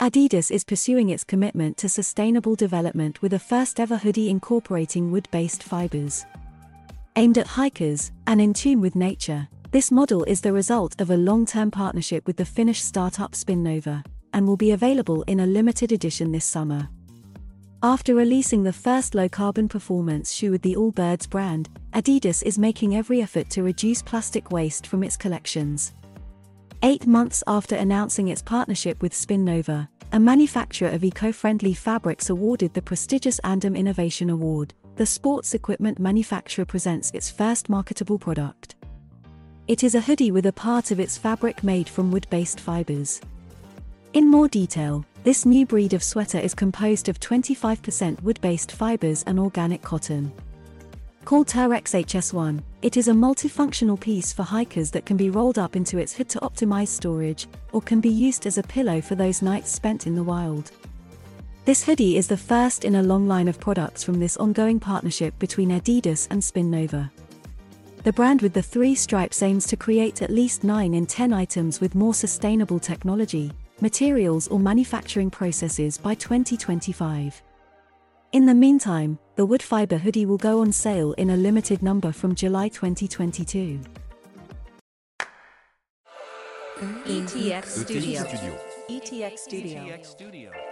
Adidas is pursuing its commitment to sustainable development with a first ever hoodie incorporating wood based fibers. Aimed at hikers and in tune with nature, this model is the result of a long term partnership with the Finnish startup Spinnova and will be available in a limited edition this summer. After releasing the first low carbon performance shoe with the Allbirds brand, Adidas is making every effort to reduce plastic waste from its collections. Eight months after announcing its partnership with Spinnova, a manufacturer of eco friendly fabrics awarded the prestigious Andam Innovation Award, the sports equipment manufacturer presents its first marketable product. It is a hoodie with a part of its fabric made from wood based fibers. In more detail, this new breed of sweater is composed of 25% wood based fibers and organic cotton. Called Terrex HS1, it is a multifunctional piece for hikers that can be rolled up into its hood to optimize storage, or can be used as a pillow for those nights spent in the wild. This hoodie is the first in a long line of products from this ongoing partnership between Adidas and Spinnova. The brand with the three stripes aims to create at least 9 in 10 items with more sustainable technology, materials or manufacturing processes by 2025. In the meantime, the wood fiber hoodie will go on sale in a limited number from July 2022. ETX Studio. Studio. ETX Studio. ETX Studio.